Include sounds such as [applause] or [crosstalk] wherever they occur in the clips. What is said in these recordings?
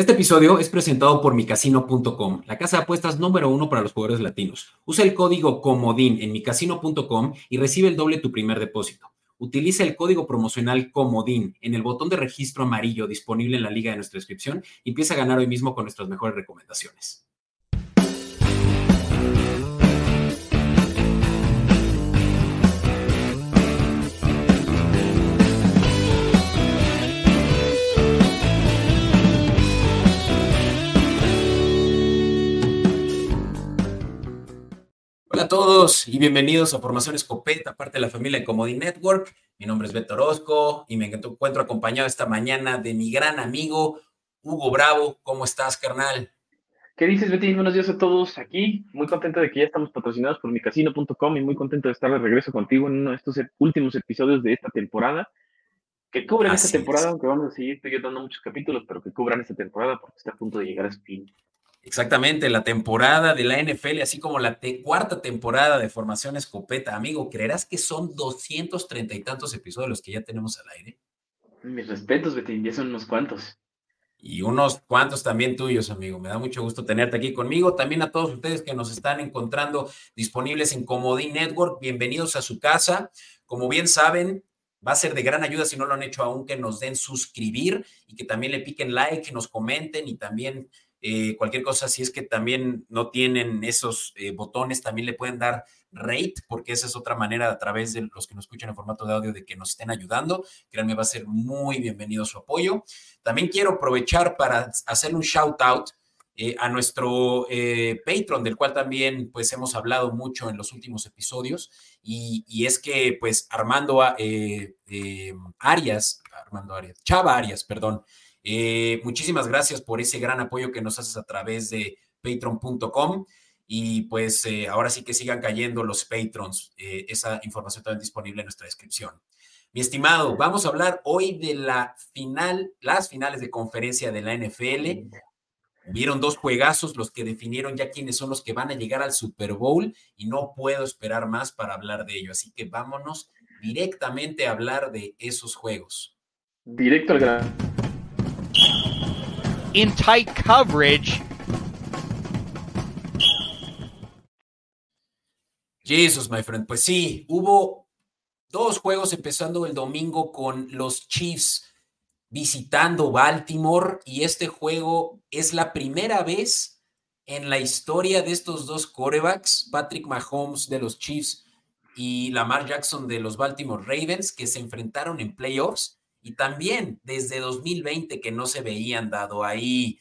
Este episodio es presentado por micasino.com, la casa de apuestas número uno para los jugadores latinos. Usa el código COMODIN en micasino.com y recibe el doble tu primer depósito. Utiliza el código promocional COMODIN en el botón de registro amarillo disponible en la liga de nuestra descripción y empieza a ganar hoy mismo con nuestras mejores recomendaciones. Hola a todos y bienvenidos a Formación Escopeta, parte de la familia de Comodi Network. Mi nombre es Beto Orozco y me encuentro acompañado esta mañana de mi gran amigo Hugo Bravo. ¿Cómo estás, carnal? ¿Qué dices, Betín? Buenos días a todos aquí. Muy contento de que ya estamos patrocinados por micasino.com y muy contento de estar de regreso contigo en uno de estos últimos episodios de esta temporada. Que cubren esta temporada, aunque vamos a seguir dando muchos capítulos, pero que cubran esta temporada porque está a punto de llegar a su fin. Exactamente, la temporada de la NFL, así como la cuarta temporada de Formación Escopeta. Amigo, ¿creerás que son 230 y tantos episodios los que ya tenemos al aire? Mis respetos, Betín, ya son unos cuantos. Y unos cuantos también tuyos, amigo. Me da mucho gusto tenerte aquí conmigo. También a todos ustedes que nos están encontrando disponibles en Comodín Network, bienvenidos a su casa. Como bien saben, va a ser de gran ayuda si no lo han hecho aún que nos den suscribir y que también le piquen like, que nos comenten y también eh, cualquier cosa, si es que también no tienen esos eh, botones, también le pueden dar rate, porque esa es otra manera a través de los que nos escuchan en formato de audio de que nos estén ayudando. Créanme, va a ser muy bienvenido su apoyo. También quiero aprovechar para hacer un shout out eh, a nuestro Patreon, del cual también pues hemos hablado mucho en los últimos episodios, y, y es que pues Armando Arias, Armando Arias, Chava Arias, perdón, eh, muchísimas gracias por ese gran apoyo que nos haces a través de patreon.com. Y pues eh, ahora sí que sigan cayendo los patrons. Eh, esa información también disponible en nuestra descripción. Mi estimado, vamos a hablar hoy de la final, las finales de conferencia de la NFL. Vieron dos juegazos, los que definieron ya quiénes son los que van a llegar al Super Bowl y no puedo esperar más para hablar de ello. Así que vámonos directamente a hablar de esos juegos. Directo al gran in tight coverage. Jesus, my friend. Pues sí, hubo dos juegos empezando el domingo con los Chiefs visitando Baltimore y este juego es la primera vez en la historia de estos dos corebacks, Patrick Mahomes de los Chiefs y Lamar Jackson de los Baltimore Ravens, que se enfrentaron en playoffs y también desde 2020 que no se veían dado ahí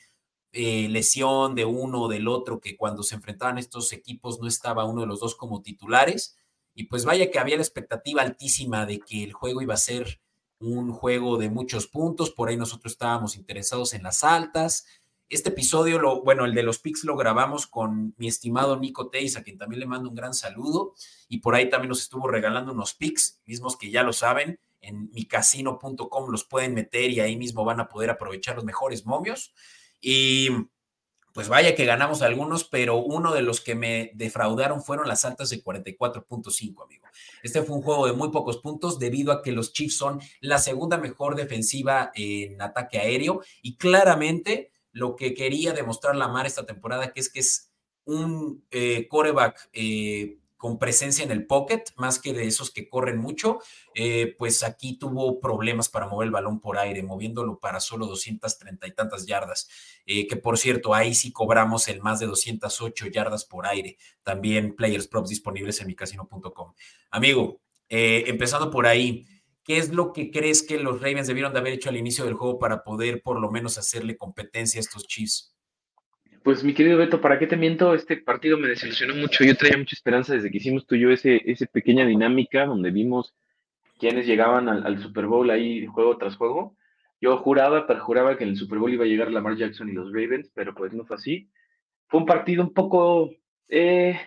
eh, lesión de uno o del otro, que cuando se enfrentaban estos equipos no estaba uno de los dos como titulares. Y pues vaya que había la expectativa altísima de que el juego iba a ser un juego de muchos puntos, por ahí nosotros estábamos interesados en las altas. Este episodio, lo, bueno, el de los picks lo grabamos con mi estimado Nico Teis, a quien también le mando un gran saludo, y por ahí también nos estuvo regalando unos picks, mismos que ya lo saben, en micasino.com los pueden meter y ahí mismo van a poder aprovechar los mejores momios. Y pues vaya que ganamos algunos, pero uno de los que me defraudaron fueron las altas de 44.5, amigo. Este fue un juego de muy pocos puntos debido a que los Chiefs son la segunda mejor defensiva en ataque aéreo y claramente lo que quería demostrar Lamar esta temporada, que es que es un eh, coreback eh, con presencia en el pocket, más que de esos que corren mucho, eh, pues aquí tuvo problemas para mover el balón por aire, moviéndolo para solo 230 y tantas yardas, eh, que por cierto, ahí sí cobramos el más de 208 yardas por aire, también players props disponibles en micasino.com. Amigo, eh, empezando por ahí, ¿qué es lo que crees que los Ravens debieron de haber hecho al inicio del juego para poder por lo menos hacerle competencia a estos Chiefs? Pues mi querido Beto, ¿para qué te miento? Este partido me desilusionó mucho. Yo traía mucha esperanza desde que hicimos tú y yo ese, ese pequeña dinámica donde vimos quiénes llegaban al, Super Bowl ahí juego tras juego. Yo juraba, perjuraba que en el Super Bowl iba a llegar Lamar Jackson y los Ravens, pero pues no fue así. Fue un partido un poco, eh,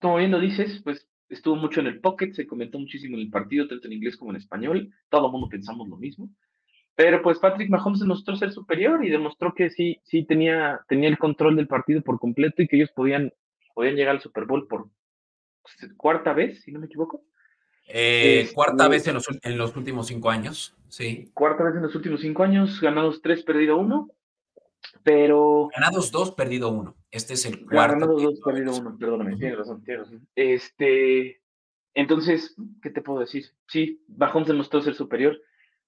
como bien lo dices, pues estuvo mucho en el pocket, se comentó muchísimo en el partido, tanto en inglés como en español. Todo el mundo pensamos lo mismo. Pero pues Patrick Mahomes demostró ser superior y demostró que sí, sí tenía, tenía el control del partido por completo y que ellos podían, podían llegar al Super Bowl por cuarta vez, si no me equivoco. Eh, este, cuarta vez en los, en los, últimos cinco años, sí. Cuarta vez en los últimos cinco años, ganados tres, perdido uno. Pero. Ganados dos, perdido uno. Este es el cuarto. Ganados dos, perdido uno. Perdóname, tienes razón, tienes razón. Este. Entonces, ¿qué te puedo decir? Sí, Mahomes demostró ser superior.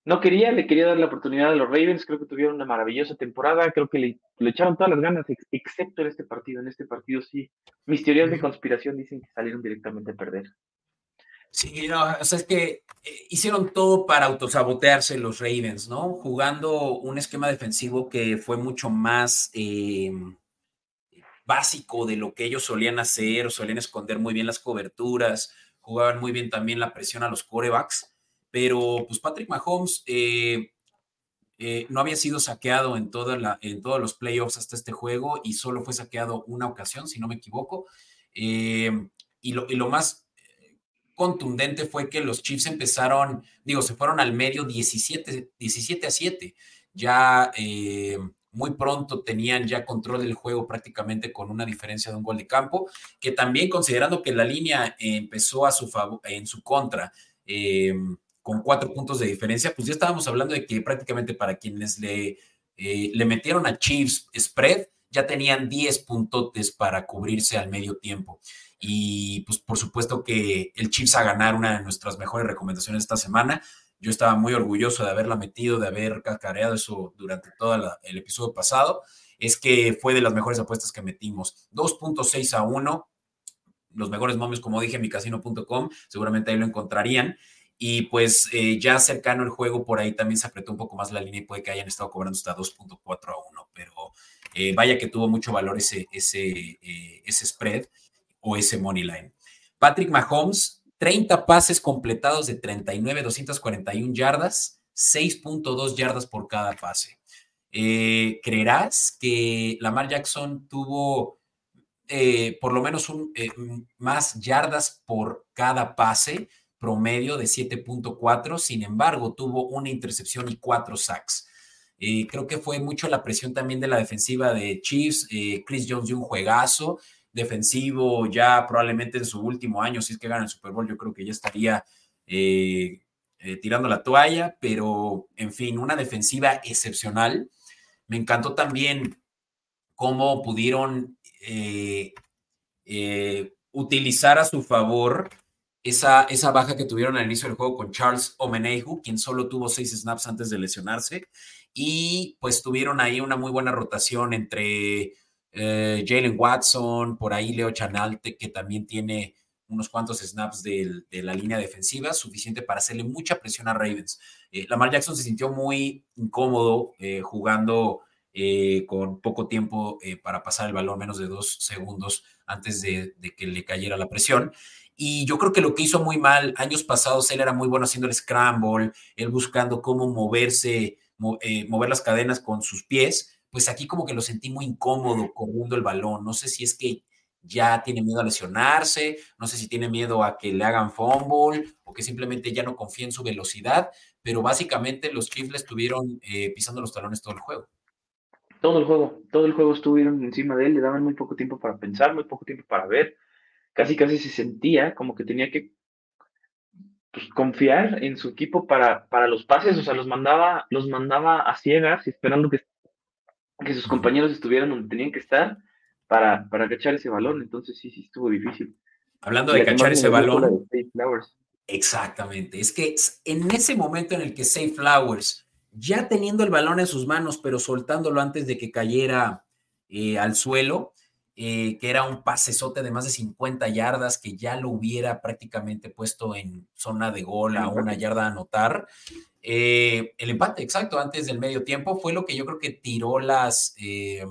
No quería, le quería dar la oportunidad a los Ravens. Creo que tuvieron una maravillosa temporada. Creo que le, echaron todas las ganas, excepto en este partido. En este partido sí. Mis teorías de conspiración dicen que salieron directamente a perder. Sí, no, o sea, es que eh, hicieron todo para autosabotearse los Ravens, ¿no? Jugando un esquema defensivo que fue mucho más eh, básico de lo que ellos solían hacer, solían esconder muy bien las coberturas, jugaban muy bien también la presión a los corebacks pero pues Patrick Mahomes eh, eh, no había sido saqueado en, toda la, en todos los playoffs hasta este juego y solo fue saqueado una ocasión, si no me equivoco. Eh, y, lo, y, lo, más contundente fue que los Chiefs empezaron, digo, se fueron al medio 17, 17 a 7. Ya muy pronto tenían ya control del juego prácticamente con una diferencia de un gol de campo, que también considerando que la línea empezó a su favor, en su contra, con cuatro puntos de diferencia, pues ya estábamos hablando de que prácticamente para quienes le, eh, le metieron a Chiefs spread, ya tenían 10 puntotes para cubrirse al medio tiempo. Y pues por supuesto que el Chiefs a ganar una de nuestras mejores recomendaciones esta semana. Yo estaba muy orgulloso de haberla metido, de haber cacareado eso durante todo el episodio pasado. Es que fue de las mejores apuestas que metimos. 2.6 a 1. Los mejores momios, como dije, en micasino.com, seguramente ahí lo encontrarían. Y pues eh, ya cercano el juego, por ahí también se apretó un poco más la línea y puede que hayan estado cobrando hasta 2.4 a 1, pero eh, vaya que tuvo mucho valor ese, ese, eh, ese spread o ese money line. Patrick Mahomes, 30 pases completados de 39, 241 yardas, 6.2 yardas por cada pase. ¿Creerás que Lamar Jackson tuvo por lo menos un, más yardas por cada pase? Promedio de 7.4, sin embargo, tuvo una intercepción y cuatro sacks. Eh, creo que fue mucho la presión también de la defensiva de Chiefs. Eh, Chris Jones dio un juegazo defensivo ya probablemente en su último año, si es que gana el Super Bowl, yo creo que ya estaría eh, tirando la toalla, pero en fin, una defensiva excepcional. Me encantó también cómo pudieron utilizar a su favor esa, esa baja que tuvieron al inicio del juego con Charles Omenehu, quien solo tuvo seis snaps antes de lesionarse, y pues tuvieron ahí una muy buena rotación entre eh, Jalen Watson, por ahí Leo Chanalte, que también tiene unos cuantos snaps de, la línea defensiva, suficiente para hacerle mucha presión a Ravens. Eh, Lamar Jackson se sintió muy incómodo eh, jugando con poco tiempo para pasar el balón, menos de dos segundos antes de, de, que le cayera la presión. Y yo creo que lo que hizo muy mal, años pasados, él era muy bueno haciendo el scramble, él buscando cómo moverse, eh, mover las cadenas con sus pies. Pues aquí como que lo sentí muy incómodo corriendo el balón. No sé si es que ya tiene miedo a lesionarse, no sé si tiene miedo a que le hagan fumble o que simplemente ya no confía en su velocidad, pero básicamente los Chiefs le estuvieron eh, pisando los talones todo el juego. Todo el juego, todo el juego estuvieron encima de él, le daban muy poco tiempo para pensar, muy poco tiempo para ver casi casi se sentía como que tenía que pues, confiar en su equipo para, para los pases, o sea, los mandaba, los mandaba a ciegas esperando que, que sus compañeros estuvieran donde tenían que estar para, para cachar ese balón, entonces sí, sí estuvo difícil. Hablando de cachar ese balón. Exactamente, es que en ese momento en el que Safe Flowers, ya teniendo el balón en sus manos, pero soltándolo antes de que cayera eh, al suelo, eh, que era un pasesote de más de 50 yardas, que ya lo hubiera prácticamente puesto en zona de gol a una yarda a anotar. Eh, el empate, exacto, antes del medio tiempo, fue lo que yo creo que tiró las, eh,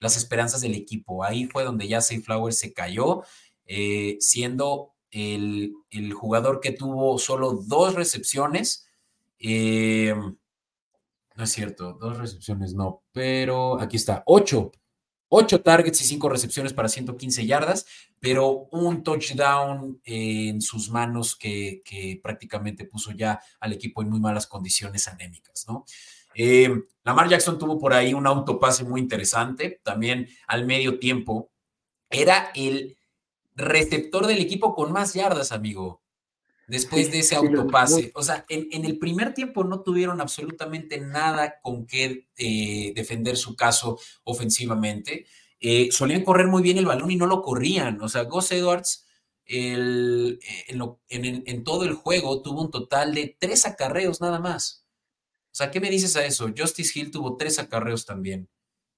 las esperanzas del equipo. Ahí fue donde ya Flower se cayó, siendo el, el, jugador que tuvo solo dos recepciones. no es cierto, dos recepciones no, pero aquí está, ocho 8 targets y 5 recepciones para 115 yardas, pero un touchdown en sus manos que, prácticamente puso ya al equipo en muy malas condiciones anémicas, ¿no? Eh, Lamar Jackson tuvo por ahí un autopase muy interesante, también al medio tiempo. Era el receptor del equipo con más yardas, amigo. Después de ese autopase. O sea, en, el primer tiempo no tuvieron absolutamente nada con qué eh, defender su caso ofensivamente. Eh, solían correr muy bien el balón y no lo corrían. O sea, Gus Edwards el, en, todo el juego tuvo un total de tres acarreos nada más. O sea, ¿qué me dices a eso? Justice Hill tuvo tres acarreos también.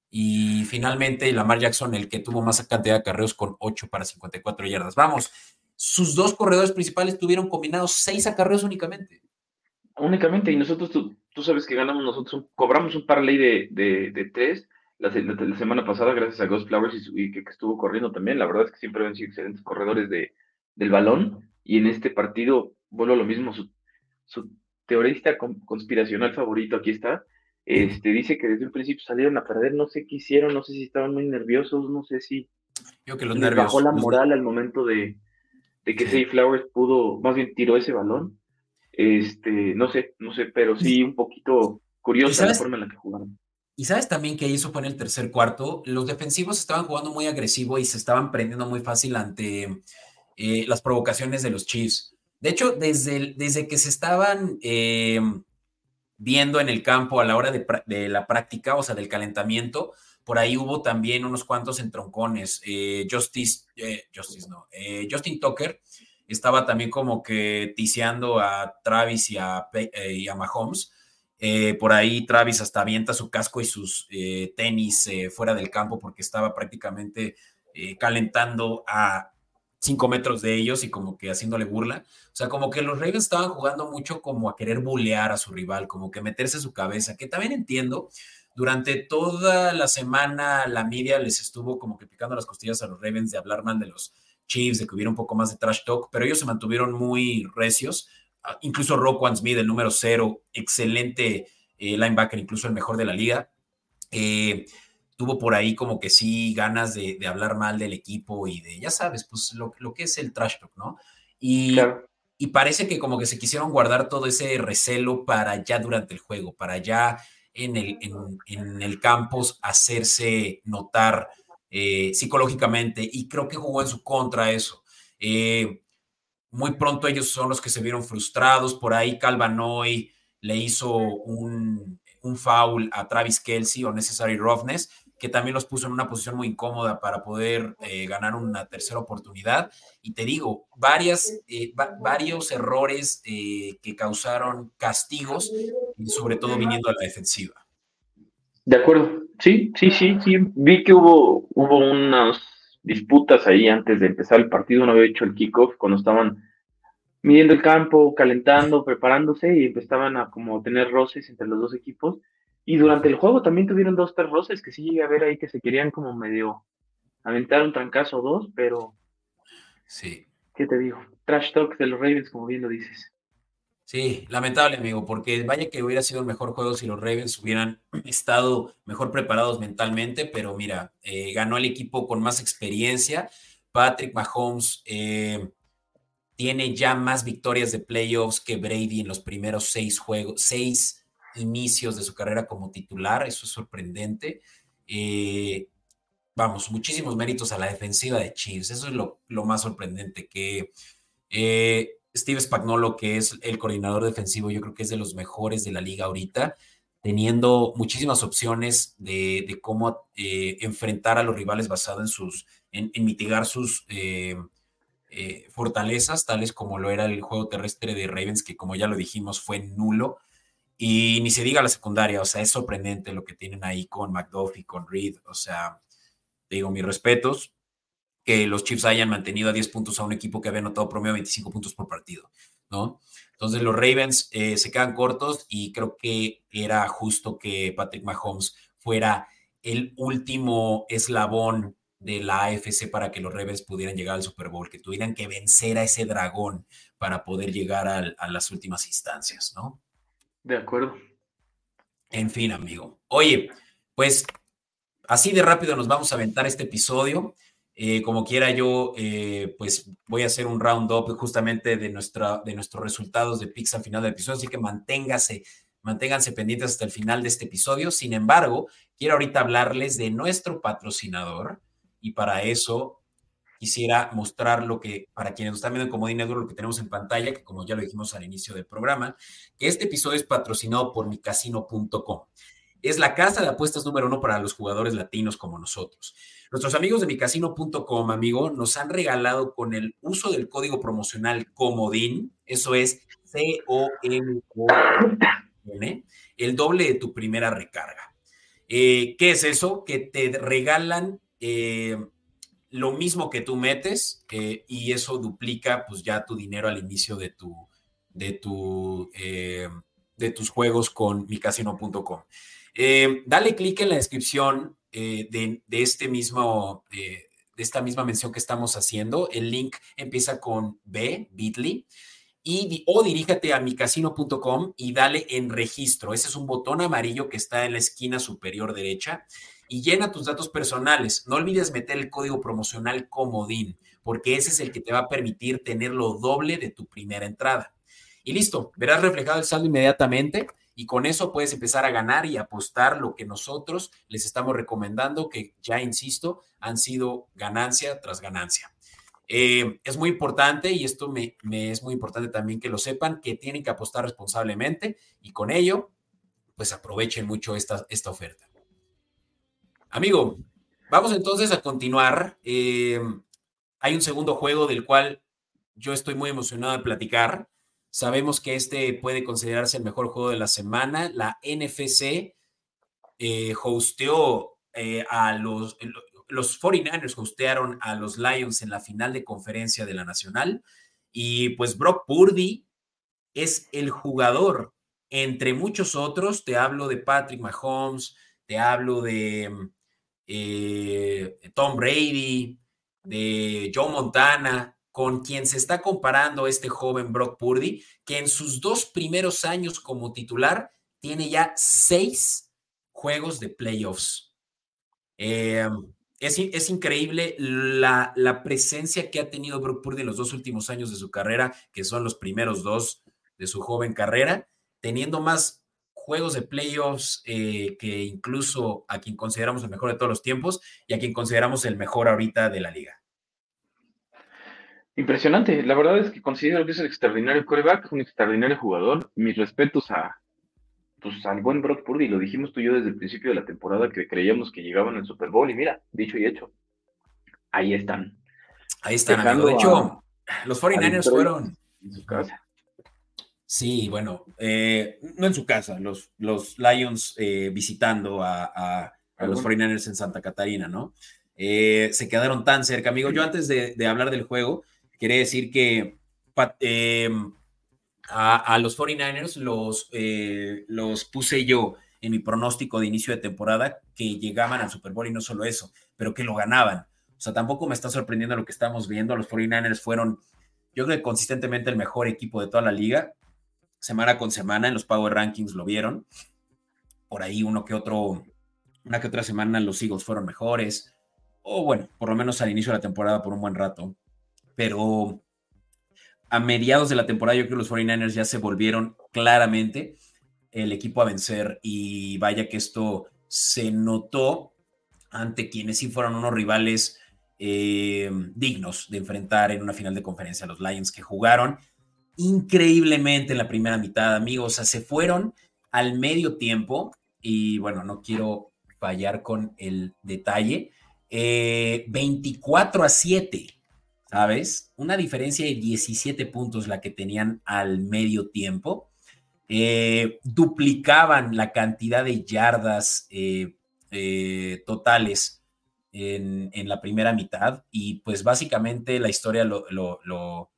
Y finalmente Lamar Jackson, el que tuvo más cantidad de acarreos con 8 para 54 yardas. Vamos, sus dos corredores principales tuvieron combinados seis acarreos únicamente. Únicamente, y nosotros, tú, tú sabes que ganamos nosotros, cobramos un parlay de, de, de tres la, semana pasada gracias a Ghost Flowers y, que, estuvo corriendo también. La verdad es que siempre han sido excelentes corredores de, del balón y en este partido vuelvo a lo mismo. Su, su teorista conspiracional favorito, aquí está, este, dice que desde un principio salieron a perder, no sé qué hicieron, no sé si estaban muy nerviosos, no sé si Yo que los les bajó la moral al momento de, de que sí. Flowers pudo, más bien tiró ese balón. Este, no sé, no sé, pero sí un poquito curiosa la forma en la que jugaron. Y sabes también que eso fue en el tercer cuarto. Los defensivos estaban jugando muy agresivo y se estaban prendiendo muy fácil ante eh, las provocaciones de los Chiefs. De hecho, desde, desde que se estaban eh, viendo en el campo a la hora de, la práctica, o sea, del calentamiento, por ahí hubo también unos cuantos entroncones. Eh, Justice, Justice no, Justin Tucker estaba también como que tiseando a Travis y a, y a Mahomes eh, por ahí Travis hasta avienta su casco y sus eh, tenis eh, fuera del campo porque estaba prácticamente calentando a cinco metros de ellos y como que haciéndole burla. O sea, como que los Ravens estaban jugando mucho como a querer bulear a su rival, como que meterse su cabeza, que también entiendo. Durante toda la semana la media les estuvo como que picando las costillas a los Ravens de hablar mal de los Chiefs, de que hubiera un poco más de trash talk, pero ellos se mantuvieron muy recios incluso Roquan Smith, el número cero, excelente eh, linebacker, incluso el mejor de la liga. Eh, tuvo por ahí como que sí ganas de, hablar mal del equipo y de, ya sabes, pues lo, que es el trash talk, ¿no? Y, y, parece que como que se quisieron guardar todo ese recelo para ya durante el juego, para ya en el, en, el campus hacerse notar eh, psicológicamente y creo que jugó en su contra eso. Eh, muy pronto ellos son los que se vieron frustrados. Por ahí Calvanoy le hizo un, un foul a Travis Kelsey o Necessary Roughness, que también los puso en una posición muy incómoda para poder eh, ganar una tercera oportunidad. Y te digo, varias, eh, varios errores eh, que causaron castigos, sobre todo viniendo a la defensiva. De acuerdo, sí, sí, sí, sí. Vi que hubo, hubo unas disputas ahí antes de empezar el partido, no había hecho el kickoff, cuando estaban midiendo el campo, calentando, preparándose y empezaban a como tener roces entre los dos equipos. Y durante el juego también tuvieron dos, tres roces que sí llegué a ver ahí que se querían como medio aventar un trancazo o dos, pero... Sí. ¿Qué te digo? Trash talk de los Ravens, como bien lo dices. Sí, lamentable, amigo, porque vaya que hubiera sido el mejor juego si los Ravens hubieran [clears throat] estado mejor preparados mentalmente, pero mira, eh, ganó el equipo con más experiencia. Patrick Mahomes eh, tiene ya más victorias de playoffs que Brady en los primeros seis juegos, seis inicios de su carrera como titular. Eso es sorprendente. Eh, vamos, muchísimos méritos a la defensiva de Chiefs. Eso es lo, lo más sorprendente, que Steve Spagnolo, que es el coordinador defensivo, yo creo que es de los mejores de la liga ahorita, teniendo muchísimas opciones de, cómo eh, enfrentar a los rivales basado en sus, en, mitigar sus eh, eh, fortalezas, tales como lo era el juego terrestre de Ravens, que como ya lo dijimos fue nulo. Y ni se diga la secundaria, o sea, es sorprendente lo que tienen ahí con McDuffie, con Reed, o sea, digo mis respetos, que los Chiefs hayan mantenido a 10 puntos a un equipo que había anotado promedio 25 puntos por partido, ¿no? Entonces los Ravens eh, se quedan cortos y creo que era justo que Patrick Mahomes fuera el último eslabón de la AFC para que los Ravens pudieran llegar al Super Bowl, que tuvieran que vencer a ese dragón para poder llegar a las últimas instancias, ¿no? De acuerdo. En fin, amigo. Oye, pues así de rápido nos vamos a aventar este episodio. Eh, como quiera yo, eh, pues voy a hacer un roundup justamente de, nuestra, de nuestros resultados de pizza al final del episodio, así que manténgase, manténganse pendientes hasta el final de este episodio. Sin embargo, quiero ahorita hablarles de nuestro patrocinador y para eso quisiera mostrar lo que, para quienes nos están viendo en Comodín Network, lo que tenemos en pantalla, que como ya lo dijimos al inicio del programa, este episodio es patrocinado por micasino.com. Es la casa de apuestas número uno para los jugadores latinos como nosotros. Nuestros amigos de micasino.com, amigo, nos han regalado con el uso del código promocional Comodín, eso es C-O-M-O-N, el doble de tu primera recarga. Eh, ¿Qué es eso? Que te regalan eh, lo mismo que tú metes eh, y eso duplica pues ya tu dinero al inicio de tu de tu eh, de tus juegos con micasino.com. Eh, dale clic en la descripción de, de, este mismo de esta misma mención que estamos haciendo. El link empieza con B, Bitly, o diríjate a micasino.com y dale en registro. Ese es un botón amarillo que está en la esquina superior derecha y llena tus datos personales. No olvides meter el código promocional comodín, porque ese es el que te va a permitir tener lo doble de tu primera entrada. Y listo, verás reflejado el saldo inmediatamente y con eso puedes empezar a ganar y apostar lo que nosotros les estamos recomendando, que ya insisto, han sido ganancia tras ganancia. Eh, es muy importante y esto me, es muy importante también que lo sepan, que tienen que apostar responsablemente y con ello, pues aprovechen mucho esta, esta oferta. Amigo, vamos entonces a continuar. Eh, hay un segundo juego del cual yo estoy muy emocionado de platicar. Sabemos que este puede considerarse el mejor juego de la semana. La NFC eh, hosteó eh, a los, los 49ers, hostearon a los Lions en la final de conferencia de la Nacional. Y pues Brock Purdy es el jugador, entre muchos otros, te hablo de Patrick Mahomes, te hablo de eh, Tom Brady, de Joe Montana, con quien se está comparando este joven Brock Purdy, que en sus dos primeros años como titular tiene ya seis juegos de playoffs. Eh, es, es, increíble la, la, presencia que ha tenido Brock Purdy en los dos últimos años de su carrera, que son los primeros dos de su joven carrera, teniendo más juegos de playoffs eh, que incluso a quien consideramos el mejor de todos los tiempos y a quien consideramos el mejor ahorita de la liga. Impresionante, la verdad es que considero que es un extraordinario coreback, un extraordinario jugador. Mis respetos a, pues, al buen Brock Purdy, lo dijimos tú y yo desde el principio de la temporada que creíamos que llegaban al Super Bowl y mira, dicho y hecho, ahí están. Ahí están, amigo. De hecho, los 49ers fueron en su casa. Sí, bueno, eh, no en su casa, los, los Lions eh, visitando a, a, a los 49ers en Santa Catarina, ¿no? Eh, se quedaron tan cerca, amigo. Yo antes de, de hablar del juego, quería decir que em, a, los 49ers los, los puse yo en mi pronóstico de inicio de temporada que llegaban al Super Bowl y no solo eso, pero que lo ganaban. O sea, tampoco me está sorprendiendo lo que estamos viendo. Los 49ers fueron, yo creo que consistentemente el mejor equipo de toda la liga semana con semana en los Power Rankings lo vieron. Por ahí uno que otro, una que otra semana los Eagles fueron mejores. O bueno, por lo menos al inicio de la temporada por un buen rato. Pero a mediados de la temporada yo creo que los 49ers ya se volvieron claramente el equipo a vencer y vaya que esto se notó ante quienes sí fueron unos rivales eh, dignos de enfrentar en una final de conferencia, los Lions que jugaron increíblemente en la primera mitad, amigos. O sea, se fueron al medio tiempo y bueno, no quiero fallar con el detalle. 24 eh, a 7, ¿sabes? Una diferencia de 17 puntos la que tenían al medio tiempo. Eh, duplicaban la cantidad de yardas eh, totales en, la primera mitad y pues básicamente la historia lo, lo, lo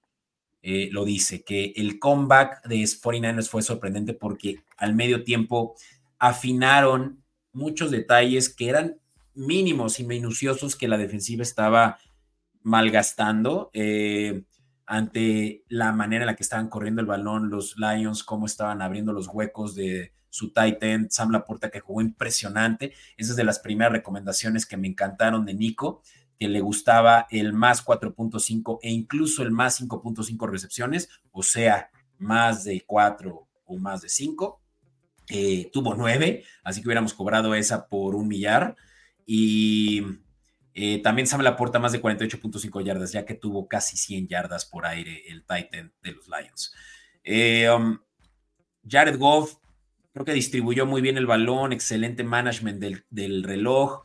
eh, lo dice, que el comeback de 49ers fue sorprendente porque al medio tiempo afinaron muchos detalles que eran mínimos y minuciosos que la defensiva estaba malgastando eh, ante la manera en la que estaban corriendo el balón los Lions, cómo estaban abriendo los huecos de su tight end, Sam Laporta que jugó impresionante. Esa es de las primeras recomendaciones que me encantaron de Nico que le gustaba el más 4.5 e incluso el más 5.5 recepciones, o sea, más de 4 o más de 5. Eh, tuvo 9, así que hubiéramos cobrado esa por un millar. Y Eh, también Sam Laporta más de 48.5 yardas, ya que tuvo casi 100 yardas por aire el Titan de los Lions. Eh, um, Jared Goff creo que distribuyó muy bien el balón, excelente management del, reloj.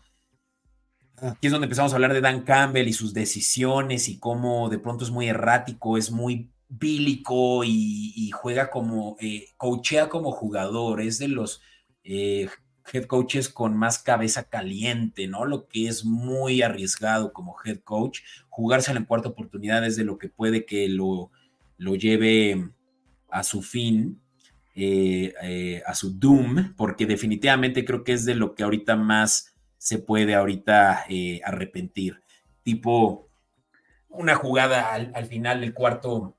Aquí es donde empezamos a hablar de Dan Campbell y sus decisiones y cómo de pronto es muy errático, es muy bílico y, juega como, eh, coachea como jugador, es de los eh, head coaches con más cabeza caliente, ¿no? Lo que es muy arriesgado como head coach. Jugarse en cuarta oportunidad es de lo que puede que lo, lo lleve a su fin, eh, eh, a su doom, porque definitivamente creo que es de lo que ahorita más se puede ahorita eh, arrepentir. Tipo una jugada al, final del cuarto,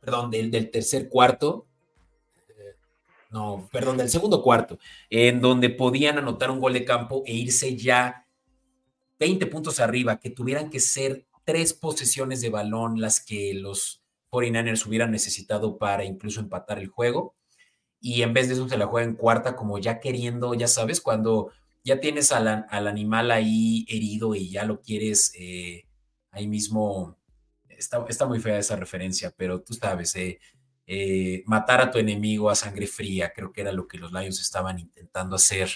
perdón, del tercer cuarto, no, perdón, del segundo cuarto, en donde podían anotar un gol de campo e irse ya 20 puntos arriba, que tuvieran que ser tres posesiones de balón las que los 49ers hubieran necesitado para incluso empatar el juego. Y en vez de eso se la juega en cuarta, como ya queriendo, ya sabes, cuando ya tienes al, animal ahí herido y ya lo quieres eh, ahí mismo. Está, está, muy fea esa referencia, pero tú sabes, eh, eh, matar a tu enemigo a sangre fría, creo que era lo que los Lions estaban intentando hacer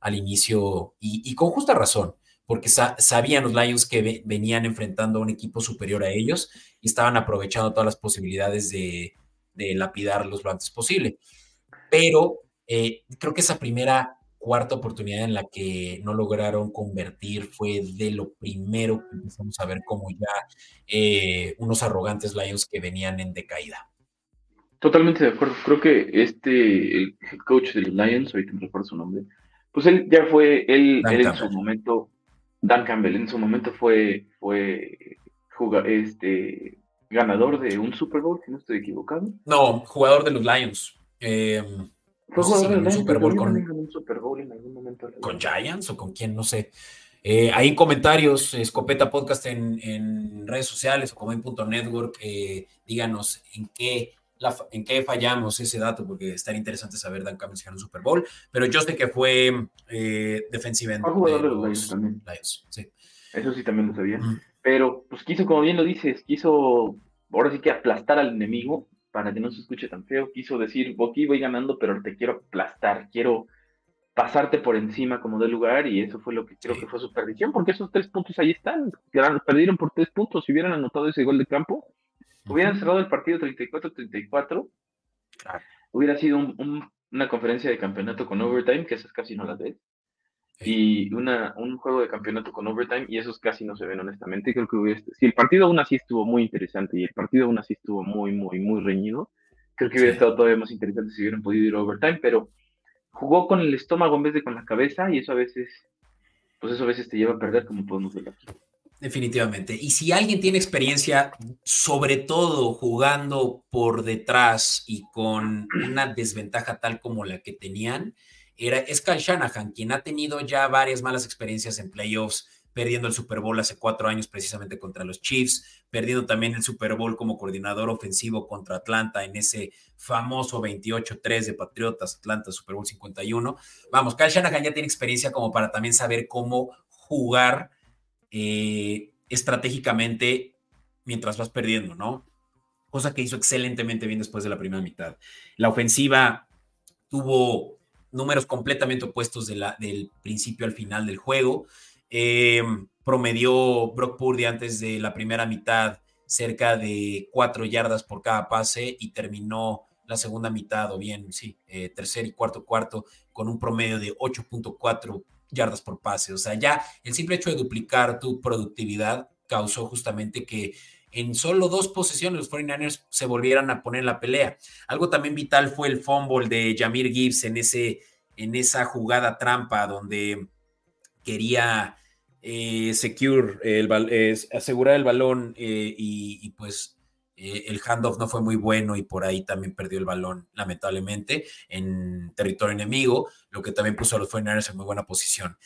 al inicio y, con justa razón, porque sabían los Lions que venían enfrentando a un equipo superior a ellos y estaban aprovechando todas las posibilidades de, lapidarlos lo antes posible. Pero eh, creo que esa primera cuarta oportunidad en la que no lograron convertir fue de lo primero que empezamos a ver como ya eh, unos arrogantes Lions que venían en decaída. Totalmente de acuerdo. Creo que este, el head coach de los Lions, ahorita me recuerdo su nombre, pues él ya fue, él, en su momento, Dan Campbell, en su momento fue, fue este, ganador de un Super Bowl, si no estoy equivocado. No, jugador de los Lions. Em, fue jugador de los Super Bowl con, un Super Bowl en algún momento. ¿Con Giants o con quién? No sé. Eh, ahí en comentarios, Escopeta Podcast en, redes sociales o como en punto network, eh, díganos en qué en qué fallamos ese dato, porque estaría interesante saber Dan Campbell si ganó un Super Bowl, pero yo sé que fue eh, defensive end. jugador de los Lions también. sí. Eso sí también lo sabía. Pero pues quiso, como bien lo dices, quiso ahora sí que aplastar al enemigo para que no se escuche tan feo. Quiso decir, aquí voy ganando, pero te quiero aplastar, quiero pasarte por encima como de lugar y eso fue lo que creo que fue su perdición, porque esos tres puntos ahí están, perdieron por tres puntos, si hubieran anotado ese gol de campo, Hubieran cerrado el partido 34-34. Hubiera sido una conferencia de campeonato con overtime, que esas casi no las ves. Y una, un juego de campeonato con overtime, y esos casi no se ven honestamente. Creo que si el partido aún así estuvo muy interesante y el partido aún así estuvo muy, muy, muy reñido, creo que hubiera estado todavía más interesante si hubieran podido ir a overtime, pero jugó con el estómago en vez de con la cabeza, y eso a veces, pues eso a veces te lleva a perder, como podemos ver aquí. Definitivamente. Y si alguien tiene experiencia, sobre todo jugando por detrás y con una desventaja tal como la que tenían, era, es Kyle Shanahan, quien ha tenido ya varias malas experiencias en playoffs, perdiendo el Super Bowl hace cuatro años precisamente contra los Chiefs, perdiendo también el Super Bowl como coordinador ofensivo contra Atlanta en ese famoso 28-3 de Patriotas, Atlanta Super Bowl 51. Vamos, Kyle Shanahan ya tiene experiencia como para también saber cómo jugar eh, estratégicamente mientras vas perdiendo, ¿no? Cosa que hizo excelentemente bien después de la primera mitad. La ofensiva tuvo números completamente opuestos del principio al final del juego. Eh, promedió Brock Purdy antes de la primera mitad cerca de cuatro yardas por cada pase y terminó la segunda mitad, o bien, sí, eh, tercer y cuarto cuarto, con un promedio de 8.4 yardas por pase. O sea, ya el simple hecho de duplicar tu productividad causó justamente que en solo dos posesiones los 49ers se volvieran a poner en la pelea. Algo también vital fue el fumble de Jamir Gibbs en, ese, en esa jugada trampa donde quería eh, secure, el, asegurar el balón eh, y, pues eh, el handoff no fue muy bueno y por ahí también perdió el balón, lamentablemente, en territorio enemigo, lo que también puso a los 49ers en muy buena posición.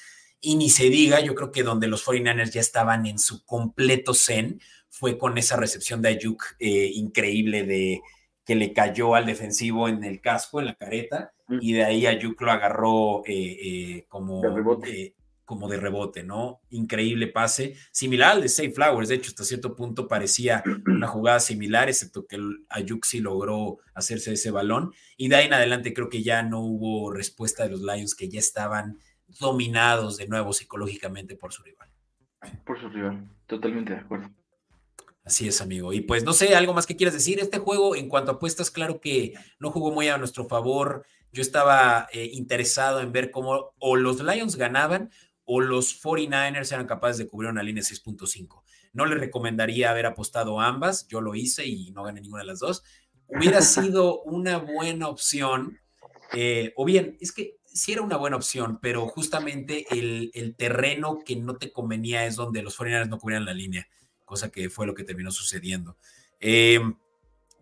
Y ni se diga, yo creo que donde los 49ers ya estaban en su completo zen fue con esa recepción de Ayuk eh, increíble de que le cayó al defensivo en el casco, en la careta, y de ahí Ayuk lo agarró eh, como como de rebote, ¿no? Increíble pase, similar al de Safe Flowers, de hecho, hasta cierto punto parecía una jugada similar, excepto que sí logró hacerse ese balón, y de ahí en adelante creo que ya no hubo respuesta de los Lions, que ya estaban dominados de nuevo psicológicamente por su rival. Por su rival, totalmente de acuerdo. Así es, amigo. Y pues no sé, algo más que quieras decir. Este juego, en cuanto a apuestas, claro que no jugó muy a nuestro favor. Yo estaba eh, interesado en ver cómo o los Lions ganaban o los 49ers eran capaces de cubrir una línea 6.5. No le recomendaría haber apostado ambas, yo lo hice y no gané ninguna de las dos. Hubiera [laughs] sido una buena opción, eh, o bien, es que sí era una buena opción, pero justamente el, terreno que no te convenía es donde los 49ers no cubrían la línea, cosa que fue lo que terminó sucediendo. Eh,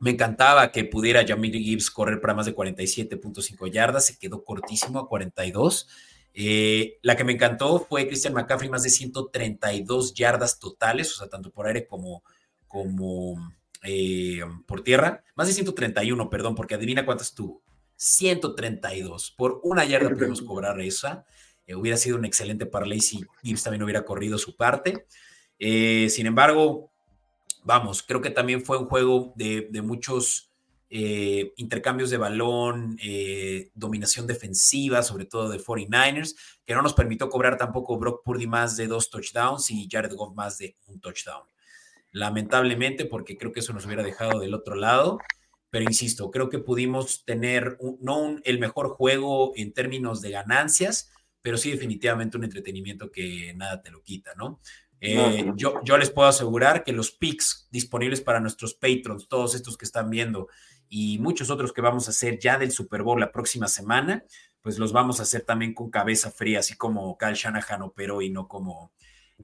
me encantaba que pudiera Jamir Gibbs correr para más de 47.5 yardas, se quedó cortísimo a 42. Eh, la que me encantó fue Christian McCaffrey, más de 132 yardas totales, o sea, tanto por aire como, como eh, por tierra. Más de 131, perdón, porque adivina cuántas tuvo. 132. Por una yarda pudimos cobrar esa. Eh, hubiera sido un excelente parlay si Gibbs también hubiera corrido su parte. sin embargo, vamos, creo que también fue un juego de, de muchos eh, intercambios de balón, eh, dominación defensiva, sobre todo de 49ers, que no nos permitió cobrar tampoco Brock Purdy más de dos touchdowns y Jared Goff más de un touchdown. Lamentablemente, porque creo que eso nos hubiera dejado del otro lado, pero insisto, creo que pudimos tener no el mejor juego en términos de ganancias, pero sí definitivamente un entretenimiento que nada te lo quita, ¿no? Eh, yo, yo les puedo asegurar que los picks disponibles para nuestros patrons, todos estos que están viendo, y muchos otros que vamos a hacer ya del Super Bowl la próxima semana, pues los vamos a hacer también con cabeza fría, así como Kyle Shanahan operó y no como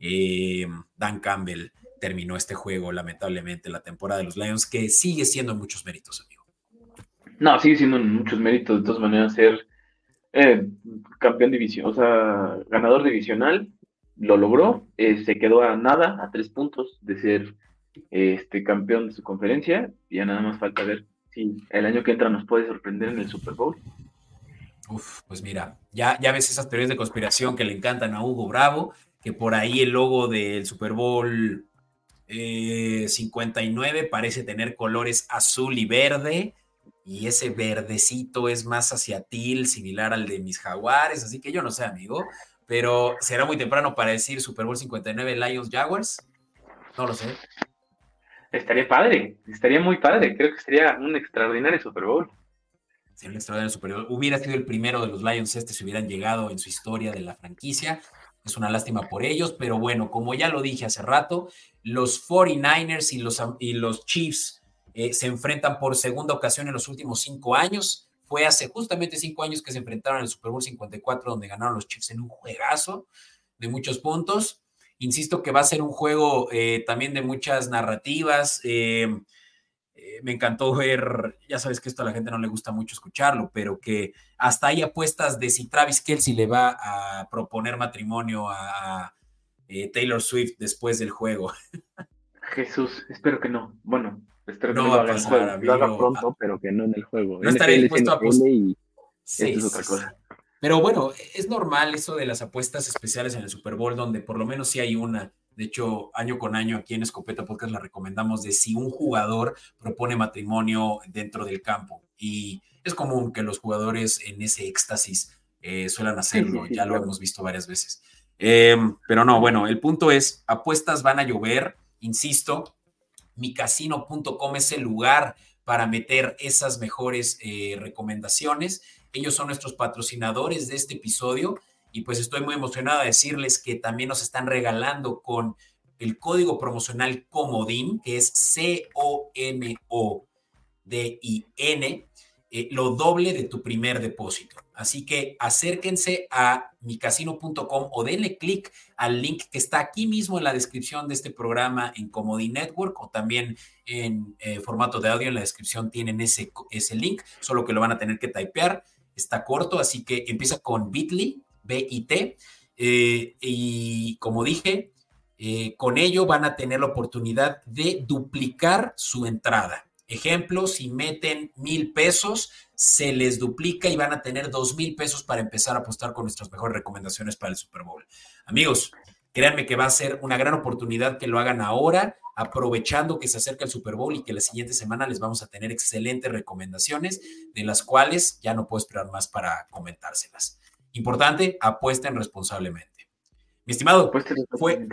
eh, Dan Campbell terminó este juego, lamentablemente, la temporada de los Lions, que sigue siendo muchos méritos, amigo. No, sigue siendo muchos méritos, de todas maneras, ser eh, campeón división, o sea, ganador divisional, lo logró, eh, se quedó a nada, a tres puntos de ser este campeón de su conferencia, ya nada más falta ver Sí, el año que entra nos puede sorprender en el Super Bowl. Uf, pues mira, ya, ya ves esas teorías de conspiración que le encantan a Hugo Bravo, que por ahí el logo del Super Bowl 59 eh, parece tener colores azul y verde, y ese verdecito es más hacia til, similar al de mis jaguares, así que yo no sé, amigo, pero será muy temprano para decir Super Bowl 59 Lions Jaguars. No lo sé. Estaría padre, estaría muy padre. Creo que sería un extraordinario Super Bowl. Sería un extraordinario Super Bowl. Hubiera sido el primero de los Lions este si hubieran llegado en su historia de la franquicia. Es una lástima por ellos, pero bueno, como ya lo dije hace rato, los 49ers y los, y los Chiefs eh, se enfrentan por segunda ocasión en los últimos cinco años. Fue hace justamente cinco años que se enfrentaron en el Super Bowl 54, donde ganaron los Chiefs en un juegazo de muchos puntos. Insisto que va a ser un juego eh, también de muchas narrativas. Eh, eh, me encantó ver, ya sabes que esto a la gente no le gusta mucho escucharlo, pero que hasta hay apuestas de si Travis Kelsey le va a proponer matrimonio a, Taylor Swift después del juego. Jesús, espero que no. Bueno, espero que no, no va a pasar, Lo haga pronto, pero que no en el juego. No estaré dispuesto a apostar. Sí, es otra cosa. Pero bueno, es normal eso de las apuestas especiales en el Super Bowl, donde por lo menos sí hay una. De hecho, año con año aquí en Escopeta Podcast la recomendamos de si un jugador propone matrimonio dentro del campo. Y es común que los jugadores en ese éxtasis eh, suelan hacerlo, ya lo hemos visto varias veces. Em, pero no, bueno, el punto es, apuestas van a llover, insisto, micasino.com es el lugar para meter esas mejores eh, recomendaciones ellos son nuestros patrocinadores de este episodio y pues estoy muy emocionado de decirles que también nos están regalando con el código promocional Comodín, que es C-O-M-O-D-I-N, eh, lo doble de tu primer depósito. Así que acérquense a micasino.com o denle clic al link que está aquí mismo en la descripción de este programa en Comodín Network o también en eh, formato de audio en la descripción tienen ese, ese link, solo que lo van a tener que typear está corto, así que empieza con Bitly, B-I-T, eh, y como dije, eh, con ello van a tener la oportunidad de duplicar su entrada. Ejemplo, si meten mil pesos, se les duplica y van a tener dos mil pesos para empezar a apostar con nuestras mejores recomendaciones para el Super Bowl. Amigos, créanme que va a ser una gran oportunidad que lo hagan ahora, aprovechando que se acerca el Super Bowl y que la siguiente semana les vamos a tener excelentes recomendaciones, de las cuales ya no puedo esperar más para comentárselas. Importante, apuesten responsablemente. Mi estimado, fue,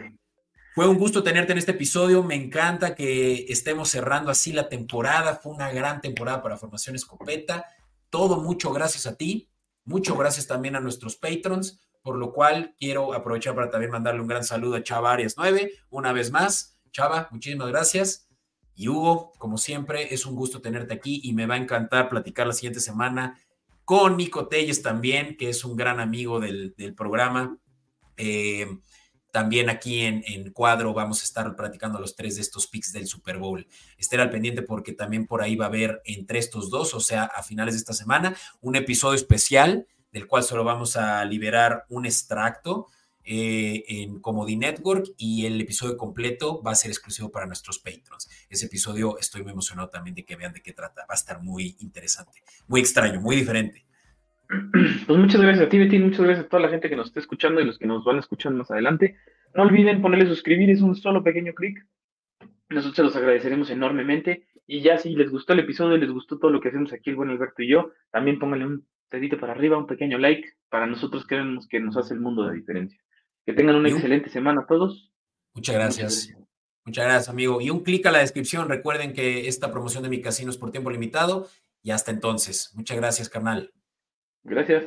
fue un gusto tenerte en este episodio. Me encanta que estemos cerrando así la temporada. Fue una gran temporada para Formación Escopeta. Todo mucho gracias a ti. Mucho gracias también a nuestros patrons, por lo cual quiero aprovechar para también mandarle un gran saludo a Chava Arias 9, una vez más. Chava, muchísimas gracias. Y Hugo, como siempre, es un gusto tenerte aquí y me va a encantar platicar la siguiente semana con Nico Telles también, que es un gran amigo del, programa. Eh, también aquí en, cuadro vamos a estar practicando los tres de estos picks del Super Bowl. Estén al pendiente porque también por ahí va a haber entre estos dos, o sea, a finales de esta semana, un episodio especial del cual solo vamos a liberar un extracto eh, en Comedy Network y el episodio completo va a ser exclusivo para nuestros patrons. Ese episodio estoy muy emocionado también de que vean de qué trata. Va a estar muy interesante, muy extraño, muy diferente. Pues muchas gracias a ti, Betty, muchas gracias a toda la gente que nos está escuchando y los que nos van a escuchar más adelante. No olviden ponerle suscribir, es un solo pequeño clic. Nosotros se los agradeceremos enormemente. Y ya si les gustó el episodio y les gustó todo lo que hacemos aquí el buen Alberto y yo, también pónganle un dedito para arriba, un pequeño like. Para nosotros creemos que nos hace el mundo de diferencia. Que tengan una excelente semana todos. Muchas gracias. Muchas gracias. amigo. Y un clic a la descripción. Recuerden que esta promoción de mi casino es por tiempo limitado. Y hasta entonces. Muchas gracias, carnal. Gracias.